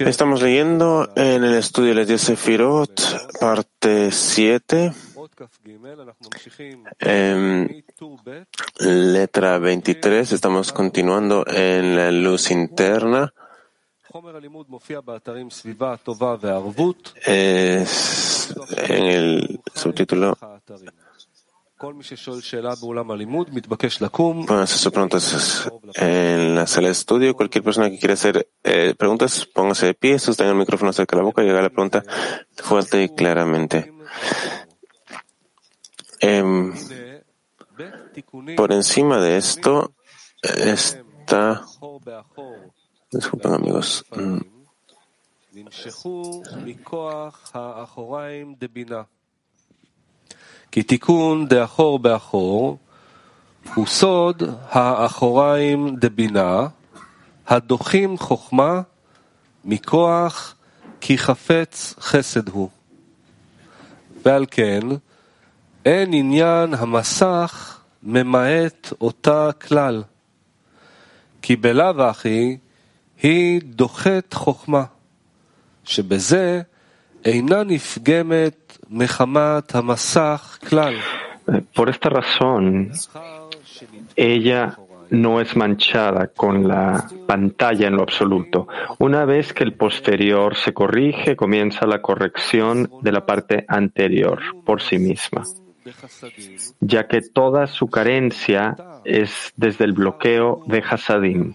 Estamos leyendo en el estudio de las 10 Sefirot, parte 7, em, letra 23. Estamos continuando en la luz interna. Es en el subtítulo Pónganse preguntas en la sala de estudio. Cualquier persona que quiera hacer eh, preguntas, póngase de pie, sostenga el micrófono cerca de la boca y haga la pregunta fuerte y claramente. Eh, por encima de esto está. Disculpen, amigos. כי תיקון דאחור באחור הוא סוד האחוריים דבינה, הדוחים חוכמה מכוח כי חפץ חסד הוא. ועל כן, אין עניין המסך ממעט אותה כלל, כי בלאו הכי היא דוחת חוכמה, שבזה Por esta razón, ella no es manchada con la pantalla en lo absoluto. Una vez que el posterior se corrige, comienza la corrección de la parte anterior por sí misma, ya que toda su carencia es desde el bloqueo de Hasadim.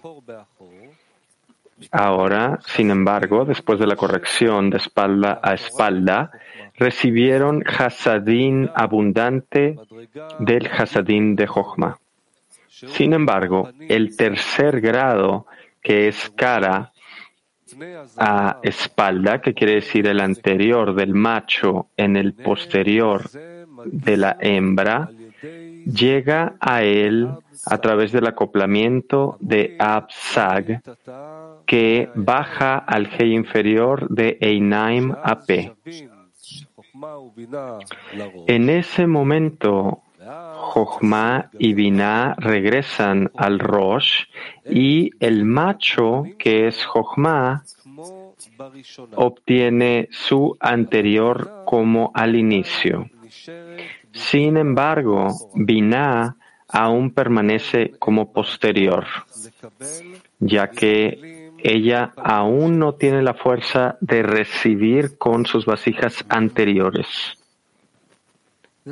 Ahora, sin embargo, después de la corrección de espalda a espalda, recibieron Hasadín abundante del Hasadín de Jochma. Sin embargo, el tercer grado, que es cara a espalda, que quiere decir el anterior del macho en el posterior de la hembra, llega a él a través del acoplamiento de Absag, que baja al G inferior de Einaim a P. En ese momento, Jochma y Binah regresan al Rosh y el macho, que es Jochma, obtiene su anterior como al inicio. Sin embargo, Binah aún permanece como posterior, ya que ella aún no tiene la fuerza de recibir con sus vasijas anteriores.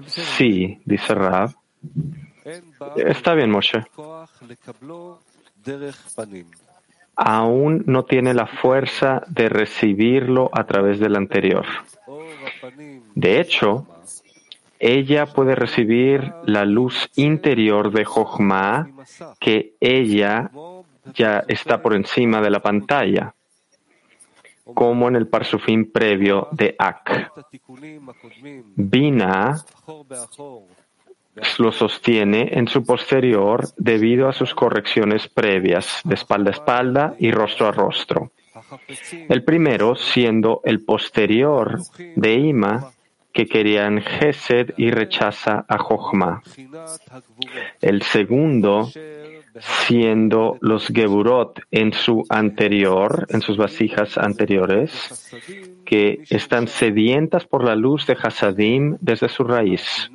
Sí, dice Rab. Está bien, Moshe. Aún no tiene la fuerza de recibirlo a través del anterior. De hecho, ella puede recibir la luz interior de Jochma que ella ya está por encima de la pantalla, como en el parsufín previo de Ak. Bina lo sostiene en su posterior debido a sus correcciones previas de espalda a espalda y rostro a rostro. El primero siendo el posterior de Ima que querían Gesed y rechaza a Jochma. El segundo siendo los Geburot en su anterior, en sus vasijas anteriores, que están sedientas por la luz de Hasadim desde su raíz.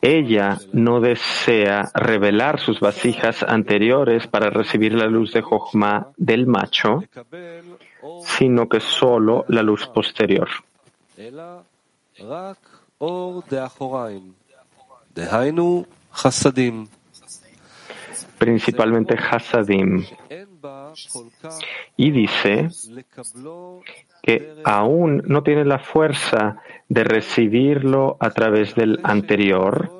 Ella no desea revelar sus vasijas anteriores para recibir la luz de Jochma del macho, sino que solo la luz posterior principalmente Hasadim. Y dice que aún no tiene la fuerza de recibirlo a través del anterior,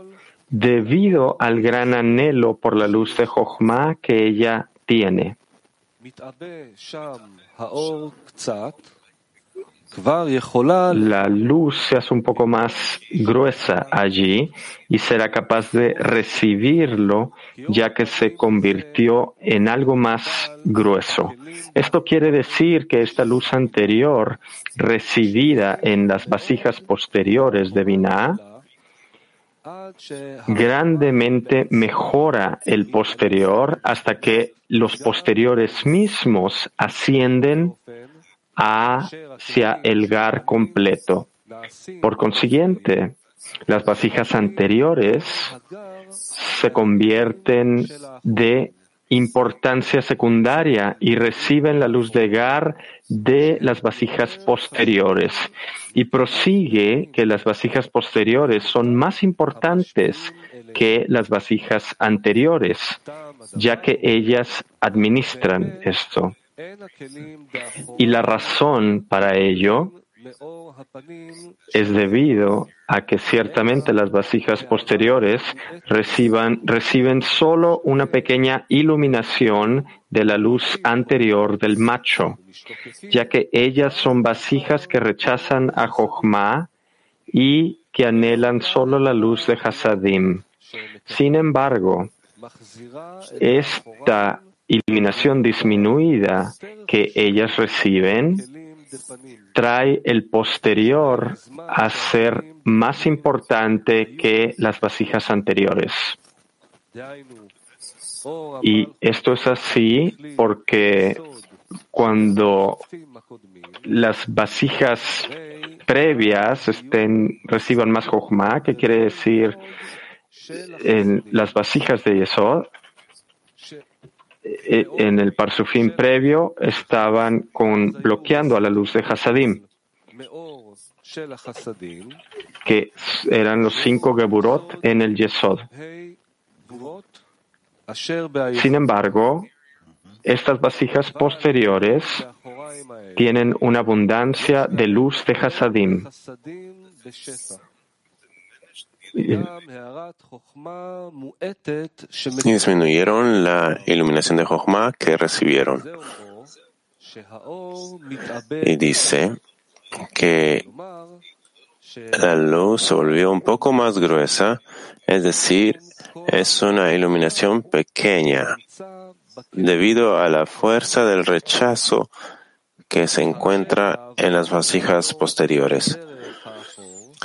debido al gran anhelo por la luz de Jochma que ella tiene. La luz se hace un poco más gruesa allí y será capaz de recibirlo ya que se convirtió en algo más grueso. Esto quiere decir que esta luz anterior recibida en las vasijas posteriores de Binah grandemente mejora el posterior hasta que los posteriores mismos ascienden hacia el gar completo. Por consiguiente, las vasijas anteriores se convierten de importancia secundaria y reciben la luz de Gar de las vasijas posteriores. Y prosigue que las vasijas posteriores son más importantes que las vasijas anteriores, ya que ellas administran esto. Y la razón para ello es debido a que ciertamente las vasijas posteriores reciben solo una pequeña iluminación de la luz anterior del macho, ya que ellas son vasijas que rechazan a Jochma y que anhelan solo la luz de Hasadim. Sin embargo, esta iluminación disminuida que ellas reciben trae el posterior a ser más importante que las vasijas anteriores. Y esto es así porque cuando las vasijas previas estén, reciban más Jochma, que quiere decir en las vasijas de Yesod, en el parsufín previo estaban con, bloqueando a la luz de Hasadim, que eran los cinco Geburot en el Yesod. Sin embargo, estas vasijas posteriores tienen una abundancia de luz de Hasadim y disminuyeron la iluminación de Jochma que recibieron. Y dice que la luz se volvió un poco más gruesa, es decir, es una iluminación pequeña debido a la fuerza del rechazo que se encuentra en las vasijas posteriores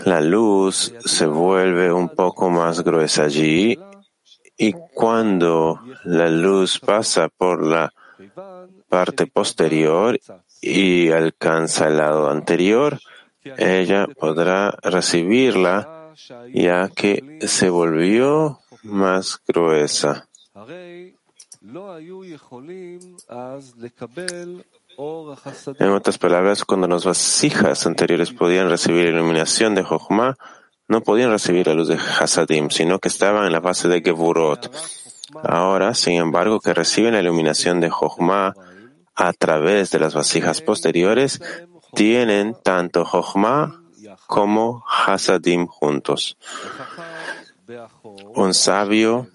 la luz se vuelve un poco más gruesa allí y cuando la luz pasa por la parte posterior y alcanza el lado anterior, ella podrá recibirla ya que se volvió más gruesa. En otras palabras, cuando las vasijas anteriores podían recibir iluminación de Jochma, no podían recibir la luz de Hasadim, sino que estaban en la fase de Gevurot. Ahora, sin embargo, que reciben la iluminación de Jochma a través de las vasijas posteriores, tienen tanto Jochma como Hasadim juntos. Un sabio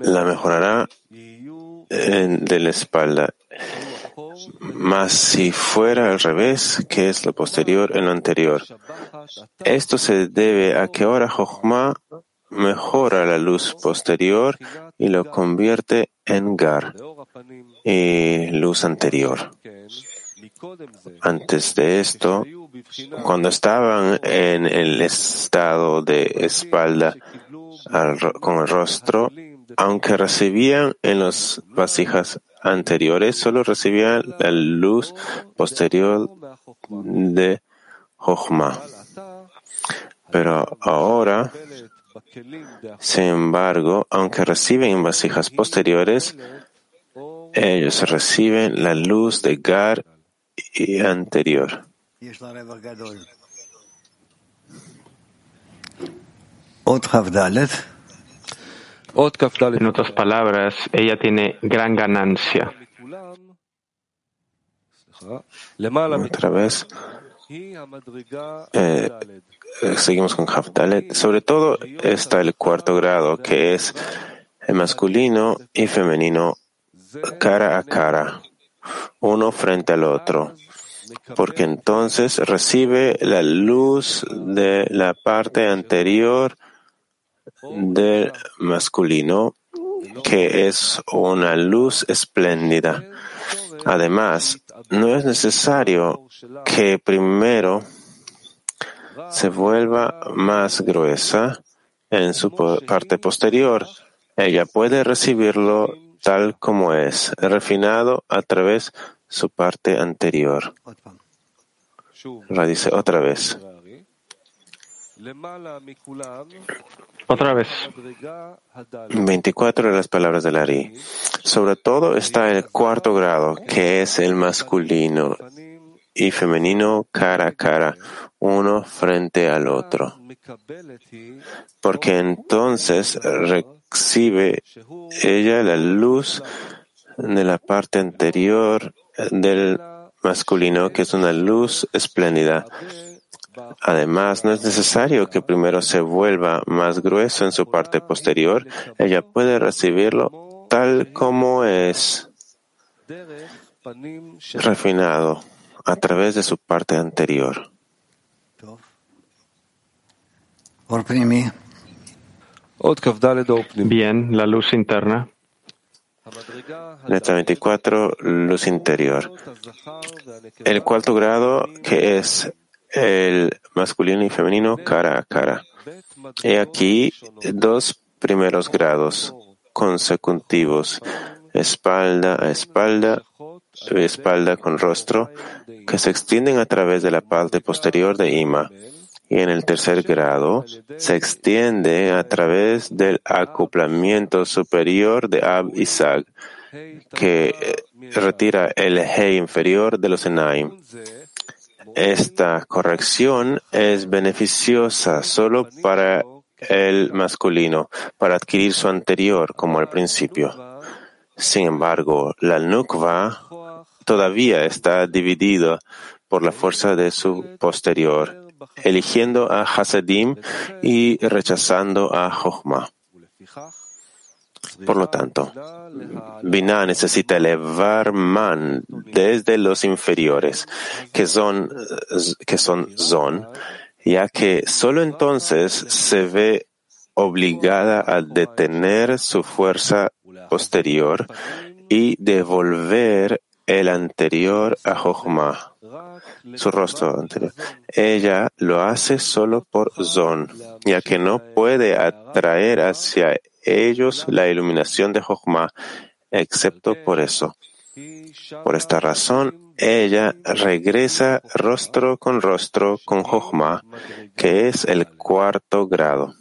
la mejorará de la espalda. Mas si fuera al revés, que es lo posterior en lo anterior. Esto se debe a que ahora Jochma mejora la luz posterior y lo convierte en Gar y luz anterior. Antes de esto, cuando estaban en el estado de espalda con el rostro, aunque recibían en las vasijas anteriores, solo recibían la luz posterior de Jochma. Pero ahora, sin embargo, aunque reciben en vasijas posteriores, ellos reciben la luz de Gar y anterior. En otras palabras, ella tiene gran ganancia. Otra vez, eh, seguimos con Hafdalet. Sobre todo está el cuarto grado, que es masculino y femenino cara a cara, uno frente al otro, porque entonces recibe la luz de la parte anterior del masculino, que es una luz espléndida. Además, no es necesario que primero se vuelva más gruesa en su parte posterior, ella puede recibirlo tal como es, refinado a través de su parte anterior. dice otra vez. Otra vez. 24 de las palabras del Ari. Sobre todo está el cuarto grado, que es el masculino y femenino cara a cara, uno frente al otro. Porque entonces recibe ella la luz de la parte anterior del masculino, que es una luz espléndida. Además, no es necesario que primero se vuelva más grueso en su parte posterior. Ella puede recibirlo tal como es refinado a través de su parte anterior. Bien, la luz interna. Letra 24, luz interior. El cuarto grado, que es el masculino y femenino cara a cara. He aquí dos primeros grados consecutivos, espalda a espalda, espalda con rostro, que se extienden a través de la parte posterior de Ima. Y en el tercer grado se extiende a través del acoplamiento superior de Ab y Sag, que retira el He inferior de los Enaim. Esta corrección es beneficiosa solo para el masculino, para adquirir su anterior, como al principio. Sin embargo, la nukva todavía está dividida por la fuerza de su posterior, eligiendo a Hasadim y rechazando a Jochma. Por lo tanto, Binah necesita elevar man desde los inferiores, que son, que son Zon, ya que solo entonces se ve obligada a detener su fuerza posterior y devolver el anterior a Jochma, su rostro anterior. Ella lo hace solo por Zon, ya que no puede atraer hacia ellos la iluminación de Jochma, excepto por eso. Por esta razón, ella regresa rostro con rostro con Jochma, que es el cuarto grado.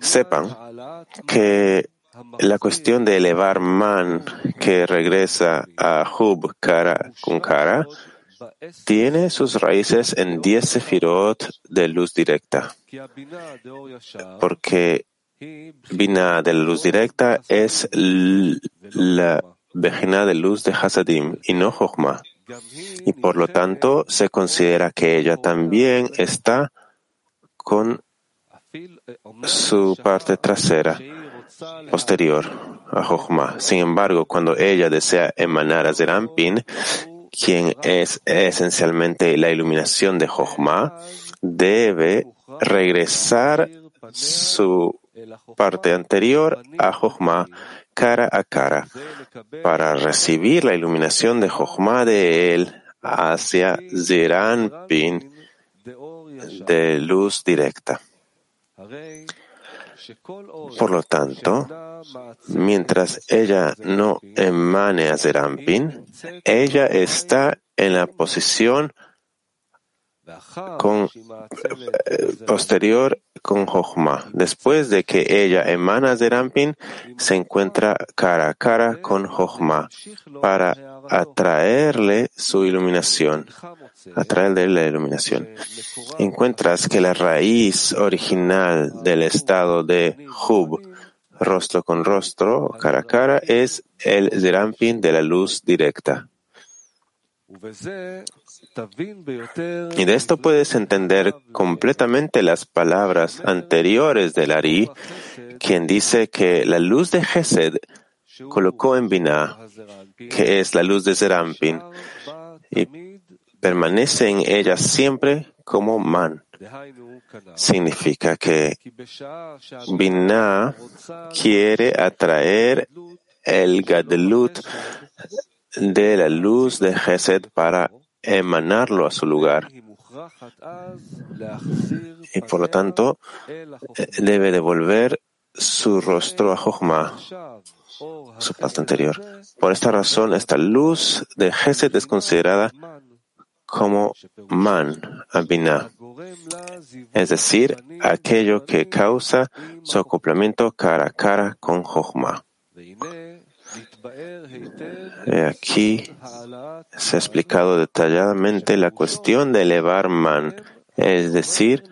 Sepan que la cuestión de elevar man que regresa a Hub cara con cara tiene sus raíces en diez sefirot de luz directa, porque Bina de la luz directa es la vejina de luz de Hasadim y no Jochma, y por lo tanto se considera que ella también está con su parte trasera posterior a Jochma. Sin embargo, cuando ella desea emanar a Zerampin, quien es esencialmente la iluminación de Jochma, debe regresar su parte anterior a Jochma cara a cara para recibir la iluminación de Jochma de él hacia Zeranpin de luz directa. Por lo tanto, mientras ella no emane a Zerampin, ella está en la posición posterior con Jochma. Después de que ella emana Zerampin, se encuentra cara a cara con Jochma para atraerle su iluminación, atraerle la iluminación. Encuentras que la raíz original del estado de Hub, rostro con rostro, cara a cara, es el Zerampin de la luz directa. Y de esto puedes entender completamente las palabras anteriores del Ari, quien dice que la luz de Gesed colocó en Binah, que es la luz de Zerampin, y permanece en ella siempre como man. Significa que Binah quiere atraer el Gadlut de la luz de Gesed para emanarlo a su lugar. y por lo tanto eh, debe devolver su rostro a Jochma, su parte anterior. Por esta razón, esta luz de Gesed es considerada como man, abina, es decir, aquello que causa su acoplamiento cara a cara con Jochma. Aquí se ha explicado detalladamente la cuestión de elevar man, es decir,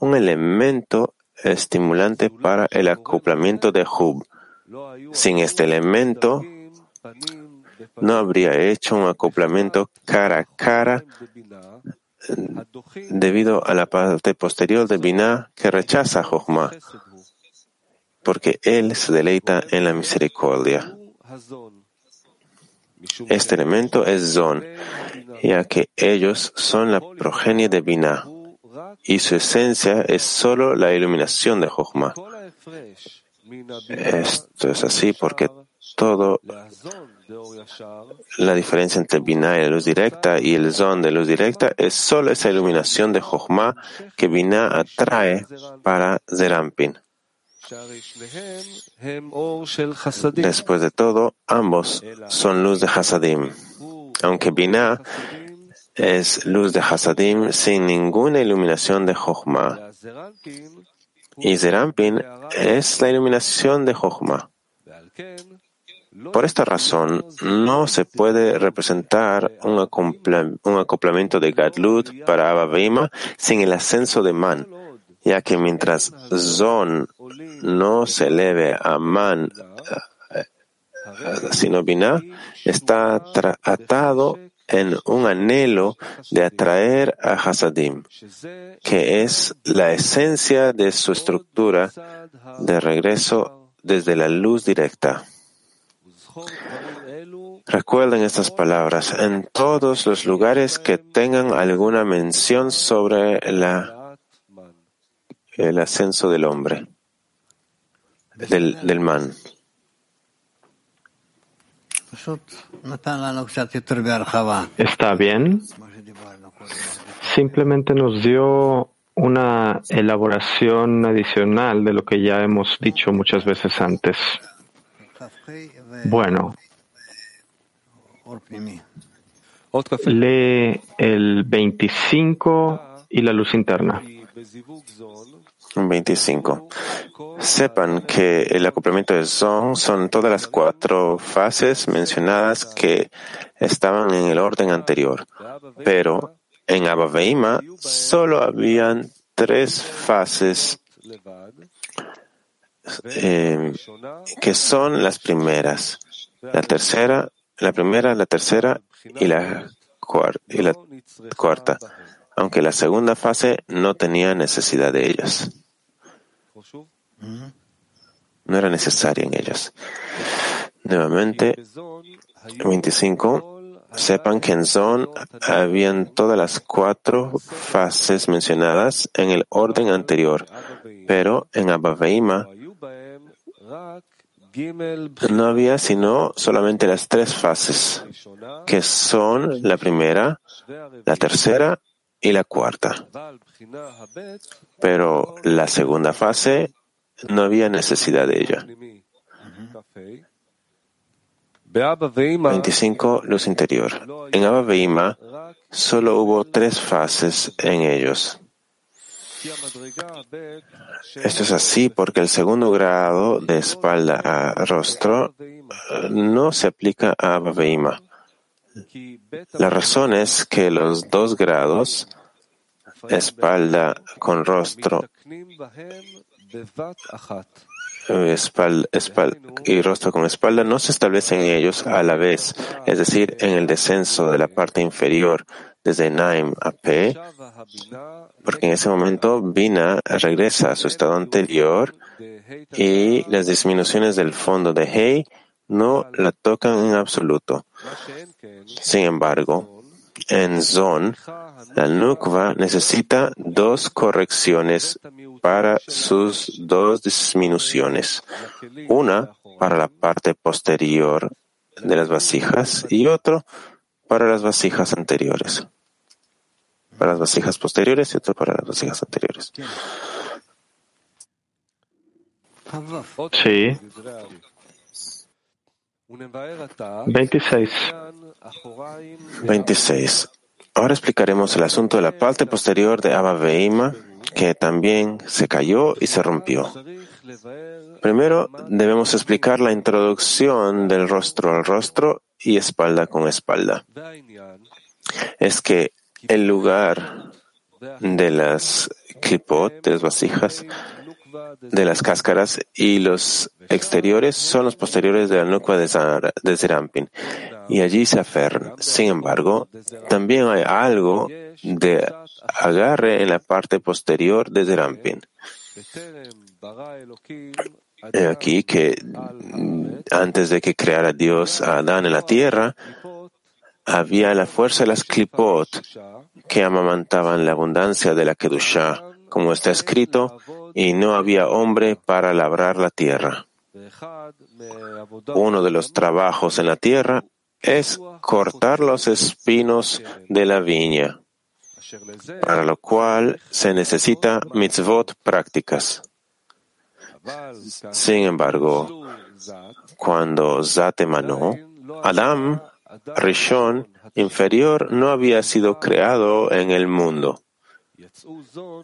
un elemento estimulante para el acoplamiento de Hub. Sin este elemento, no habría hecho un acoplamiento cara a cara debido a la parte posterior de Binah que rechaza Jochma, porque él se deleita en la misericordia. Este elemento es Zon, ya que ellos son la progenie de Binah y su esencia es solo la iluminación de Jochma. Esto es así porque todo la diferencia entre Binah y la luz directa y el Zon de luz directa es solo esa iluminación de Jochma que Binah atrae para Zerampin. Después de todo, ambos son luz de Hasadim. Aunque Binah es luz de Hasadim sin ninguna iluminación de Jochma. Y Zerampin es la iluminación de Jochma. Por esta razón, no se puede representar un, acoplamiento de Gadlut para Abba sin el ascenso de Man, ya que mientras Zon no se eleve a Man, eh, sino Binah, está atado en un anhelo de atraer a Hasadim, que es la esencia de su estructura de regreso desde la luz directa. Recuerden estas palabras en todos los lugares que tengan alguna mención sobre el ascenso del hombre, del, del man. Está bien. Simplemente nos dio una elaboración adicional de lo que ya hemos dicho muchas veces antes. Bueno, lee el 25 y la luz interna. 25. Sepan que el acoplamiento de Zon son todas las cuatro fases mencionadas que estaban en el orden anterior, pero en Abba solo habían tres fases eh, que son las primeras, la tercera, la primera, la tercera y la, y la cuarta, aunque la segunda fase no tenía necesidad de ellas. No era necesaria en ellas. Nuevamente, 25. Sepan que en Zon habían todas las cuatro fases mencionadas en el orden anterior, pero en Abba no había sino solamente las tres fases, que son la primera, la tercera y la cuarta. Pero la segunda fase no había necesidad de ella. 25. Luz interior. En Abba solo hubo tres fases en ellos. Esto es así porque el segundo grado de espalda a rostro eh, no se aplica a Abba La razón es que los dos grados, espalda con rostro y rostro con espalda no se establecen ellos a la vez, es decir, en el descenso de la parte inferior desde Naim a P, porque en ese momento Bina regresa a su estado anterior y las disminuciones del fondo de Hei no la tocan en absoluto. Sin embargo, en Zon, la Nukva necesita dos correcciones para sus dos disminuciones. Una para la parte posterior de las vasijas y otro para las vasijas anteriores. para las vasijas posteriores y otro para las vasijas anteriores. Sí. 26. 26. Ahora explicaremos el asunto de la parte posterior de Abba Veima, que también se cayó y se rompió. Primero debemos explicar la introducción del rostro al rostro y espalda con espalda. Es que el lugar de las clipot, de las vasijas, de las cáscaras y los exteriores son los posteriores de la nuca de Zerampin y allí se aferran. Sin embargo, también hay algo de agarre en la parte posterior de Zerampin. Aquí que antes de que creara Dios a Adán en la tierra, había la fuerza de las clipot que amamantaban la abundancia de la Kedushah, como está escrito, y no había hombre para labrar la tierra. Uno de los trabajos en la tierra es cortar los espinos de la viña, para lo cual se necesita mitzvot prácticas. Sin embargo, cuando Zat emanó, Adam, Rishon, inferior, no había sido creado en el mundo.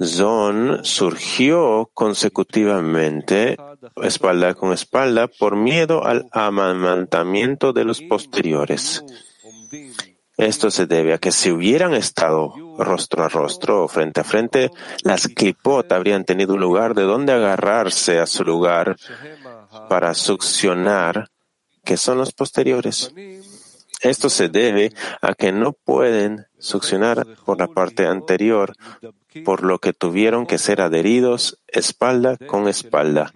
Zon surgió consecutivamente, espalda con espalda, por miedo al amamantamiento de los posteriores. Esto se debe a que si hubieran estado rostro a rostro o frente a frente, las clipot habrían tenido un lugar de donde agarrarse a su lugar para succionar, que son los posteriores. Esto se debe a que no pueden succionar por la parte anterior, por lo que tuvieron que ser adheridos espalda con espalda,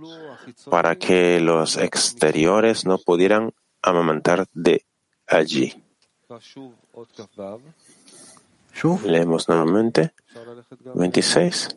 para que los exteriores no pudieran amamantar de allí. Leemos nuevamente. 26.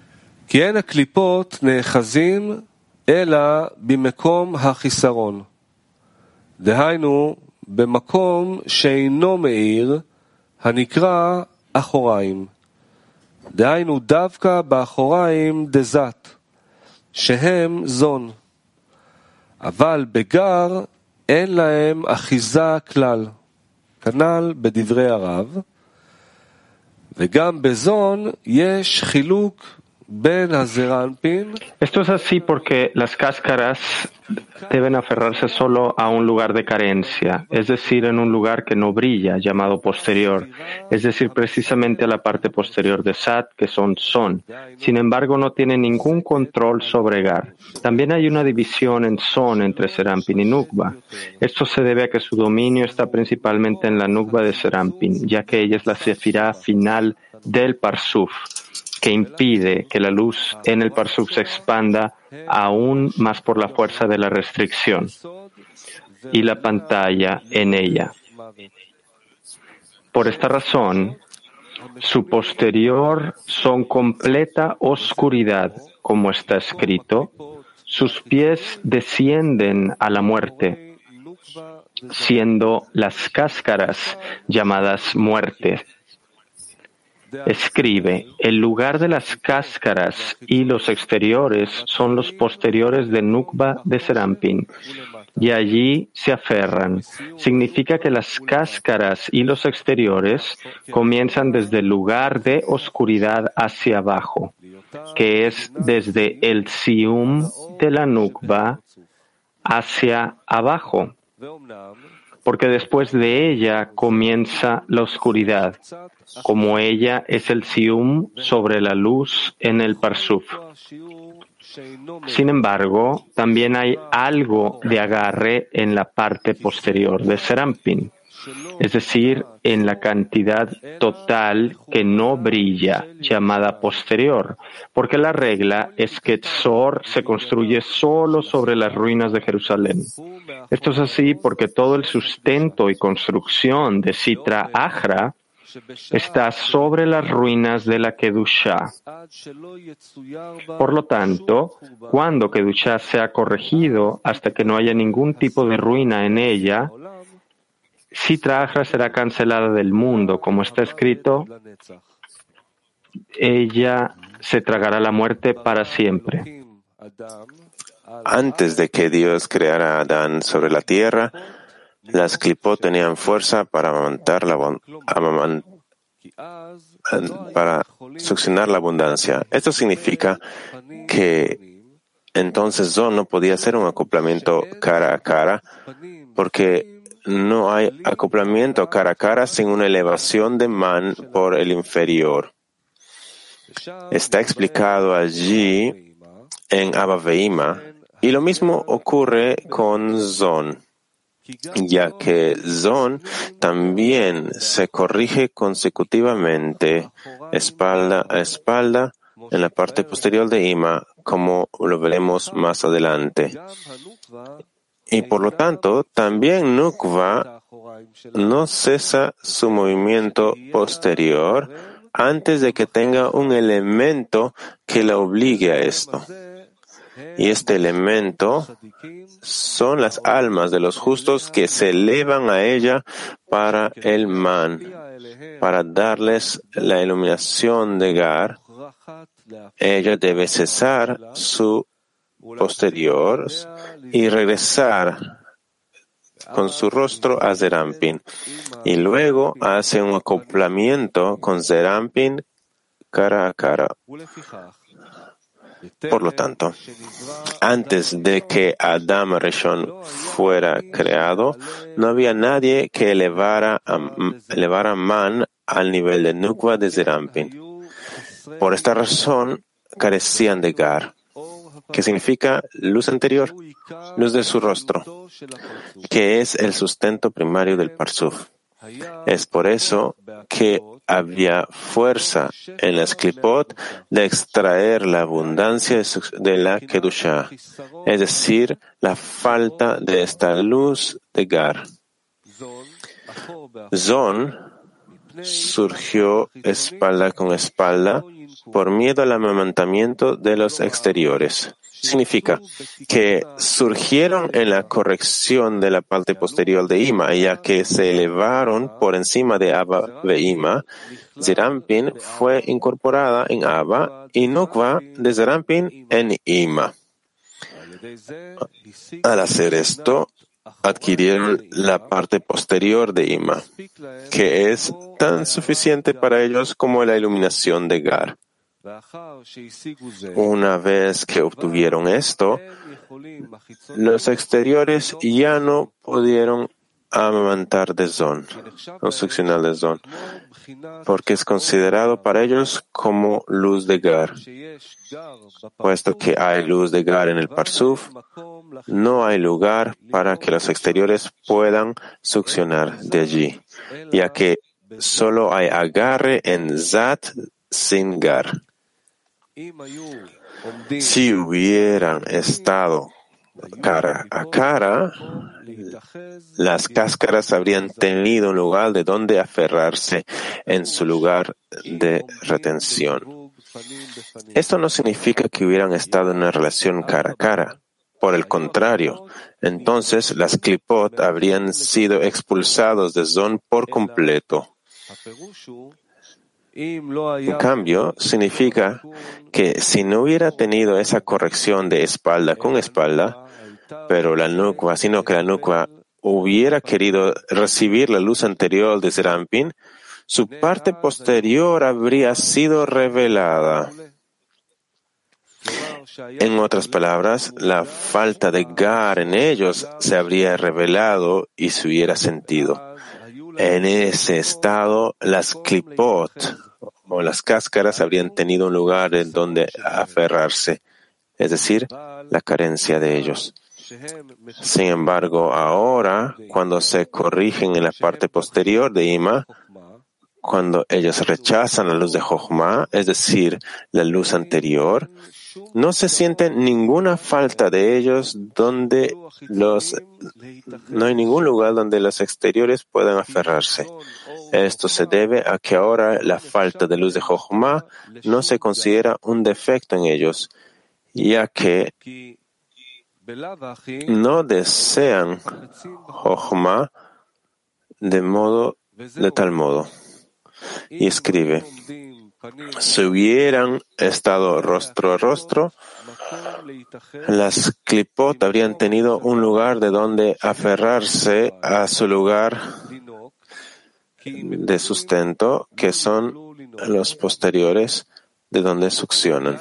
כי אין הקליפות נאחזים אלא במקום החיסרון. דהיינו, במקום שאינו מאיר, הנקרא אחוריים. דהיינו, דווקא באחוריים דזת, שהם זון. אבל בגר אין להם אחיזה כלל. כנ"ל בדברי הרב. וגם בזון יש חילוק Esto es así porque las cáscaras deben aferrarse solo a un lugar de carencia, es decir, en un lugar que no brilla, llamado posterior, es decir, precisamente a la parte posterior de Sat, que son Son. Sin embargo, no tiene ningún control sobre Gar. También hay una división en Son entre Serampin y Nukba. Esto se debe a que su dominio está principalmente en la Nukba de Serampin, ya que ella es la sefirá final del Parsuf que impide que la luz en el Parsuf se expanda aún más por la fuerza de la restricción y la pantalla en ella. Por esta razón, su posterior son completa oscuridad, como está escrito. Sus pies descienden a la muerte, siendo las cáscaras llamadas muerte escribe, el lugar de las cáscaras y los exteriores son los posteriores de Nukba de Serampin, y allí se aferran. Significa que las cáscaras y los exteriores comienzan desde el lugar de oscuridad hacia abajo, que es desde el Sium de la Nukba hacia abajo porque después de ella comienza la oscuridad, como ella es el sium sobre la luz en el parsuf. Sin embargo, también hay algo de agarre en la parte posterior de Serampin, es decir, en la cantidad total que no brilla, llamada posterior, porque la regla es que Tzor se construye solo sobre las ruinas de Jerusalén. Esto es así porque todo el sustento y construcción de Sitra Ahra está sobre las ruinas de la Kedusha. Por lo tanto, cuando Kedusha sea corregido hasta que no haya ningún tipo de ruina en ella, Sitra Ahra será cancelada del mundo, como está escrito, ella se tragará la muerte para siempre. Antes de que Dios creara a Adán sobre la tierra, las clipot tenían fuerza para amamantar la para succionar la abundancia. Esto significa que entonces Zon no podía hacer un acoplamiento cara a cara porque no hay acoplamiento cara a cara sin una elevación de man por el inferior. Está explicado allí en Abba Veima y lo mismo ocurre con Zon ya que Zon también se corrige consecutivamente espalda a espalda en la parte posterior de Ima, como lo veremos más adelante. Y por lo tanto, también Nukva no cesa su movimiento posterior antes de que tenga un elemento que la obligue a esto. Y este elemento son las almas de los justos que se elevan a ella para el man, para darles la iluminación de Gar. Ella debe cesar su posterior y regresar con su rostro a Zerampin. Y luego hace un acoplamiento con Zerampin cara a cara. Por lo tanto, antes de que Adam Rishon fuera creado, no había nadie que elevara, elevara Man al nivel de Nukva de Zerampin. Por esta razón, carecían de Gar, que significa luz anterior, luz de su rostro, que es el sustento primario del Parsuf. Es por eso que había fuerza en las clipot de extraer la abundancia de la Kedusha, es decir, la falta de esta luz de Gar. Zon surgió espalda con espalda por miedo al amamantamiento de los exteriores significa que surgieron en la corrección de la parte posterior de Ima, ya que se elevaron por encima de Abba de Ima. Zerampin fue incorporada en Abba y Nukva de Zerampin en Ima. Al hacer esto, adquirieron la parte posterior de Ima, que es tan suficiente para ellos como la iluminación de Gar. Una vez que obtuvieron esto, los exteriores ya no pudieron amamantar de Zon, seccional de Zon, porque es considerado para ellos como luz de Gar. Puesto que hay luz de Gar en el Parsuf, no hay lugar para que los exteriores puedan succionar de allí, ya que solo hay agarre en Zat sin Gar. Si hubieran estado cara a cara, las cáscaras habrían tenido un lugar de donde aferrarse en su lugar de retención. Esto no significa que hubieran estado en una relación cara a cara. Por el contrario, entonces las clipot habrían sido expulsados de Zon por completo. En cambio, significa que si no hubiera tenido esa corrección de espalda con espalda, pero la nukwa, sino que la nukwa hubiera querido recibir la luz anterior de Serampin, su parte posterior habría sido revelada. En otras palabras, la falta de Gar en ellos se habría revelado y se hubiera sentido. En ese estado, las clipot o las cáscaras habrían tenido un lugar en donde aferrarse. es decir, la carencia de ellos. Sin embargo, ahora, cuando se corrigen en la parte posterior de Ima, cuando ellos rechazan la luz de Jochma, es decir, la luz anterior, no se siente ninguna falta de ellos donde los, no hay ningún lugar donde los exteriores puedan aferrarse. Esto se debe a que ahora la falta de luz de Jochma no se considera un defecto en ellos, ya que no desean Jochma de modo, de tal modo. Y escribe, si hubieran estado rostro a rostro, las clipot habrían tenido un lugar de donde aferrarse a su lugar de sustento, que son los posteriores de donde succionan.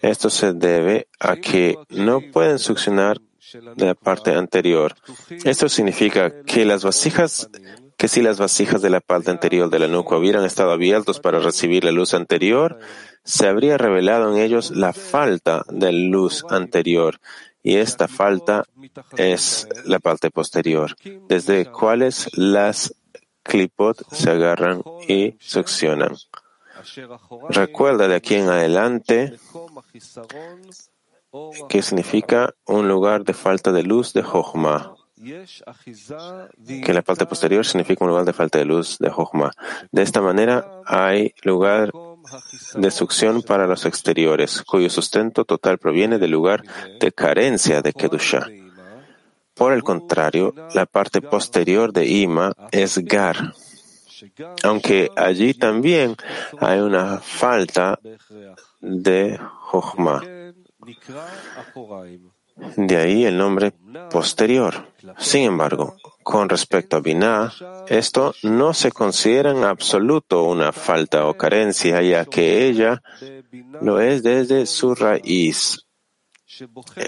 Esto se debe a que no pueden succionar de la parte anterior. Esto significa que las vasijas que si las vasijas de la parte anterior de la nuca hubieran estado abiertos para recibir la luz anterior, se habría revelado en ellos la falta de luz anterior, y esta falta es la parte posterior, desde cuales las clipot se agarran y succionan. Recuerda de aquí en adelante que significa un lugar de falta de luz de Jochma que la parte posterior significa un lugar de falta de luz de Jochma. De esta manera hay lugar de succión para los exteriores, cuyo sustento total proviene del lugar de carencia de Kedusha. Por el contrario, la parte posterior de Ima es Gar, aunque allí también hay una falta de Jochma. De ahí el nombre posterior. Sin embargo, con respecto a Binah, esto no se considera en absoluto una falta o carencia, ya que ella lo es desde su raíz,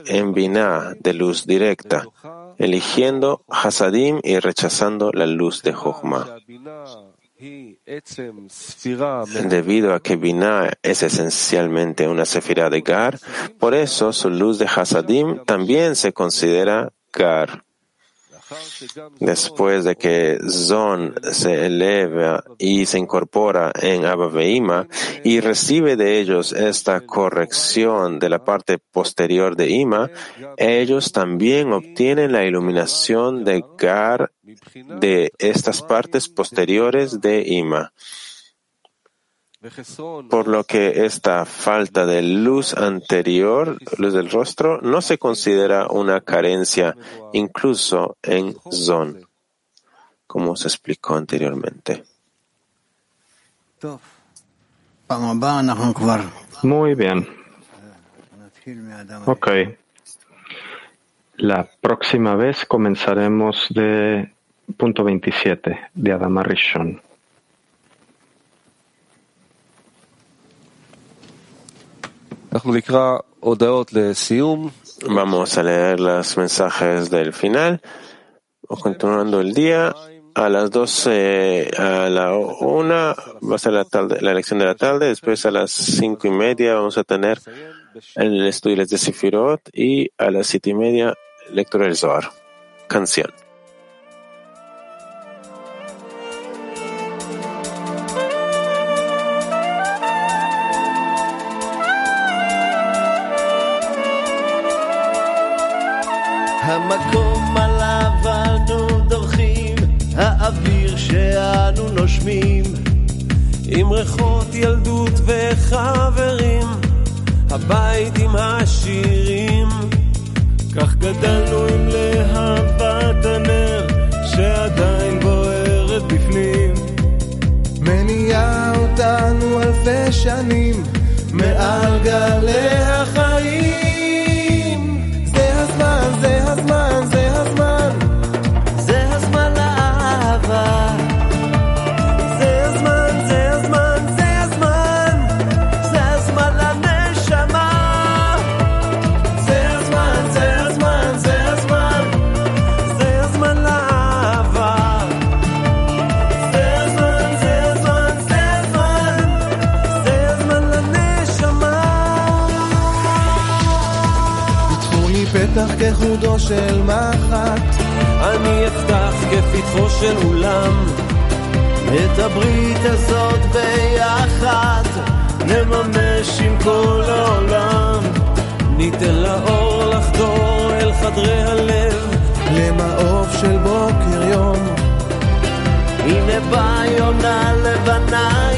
en Binah de luz directa, eligiendo Hasadim y rechazando la luz de Jochma. Debido a que Binah es esencialmente una sefirá de Gar, por eso su luz de Hasadim también se considera Gar. Después de que Zon se eleva y se incorpora en Abba y recibe de ellos esta corrección de la parte posterior de Ima, ellos también obtienen la iluminación de Gar de estas partes posteriores de Ima por lo que esta falta de luz anterior, luz del rostro, no se considera una carencia incluso en Zon, como se explicó anteriormente. Muy bien. Ok. La próxima vez comenzaremos de punto 27 de Adama Rishon. Vamos a leer los mensajes del final. Continuando el día, a las 12, a la una va a ser la, tarde, la elección de la tarde, después a las cinco y media vamos a tener el estudio de Sefirot y a las siete y media lectura del Zohar. Canción. הבית עם השירים. של מחט, אני אפתח כפתחו של אולם. את הברית הזאת ביחד, נממש עם כל העולם. ניתן לאור לחדור אל חדרי הלב, למעוף של בוקר יום. הנה באה יונה לבנה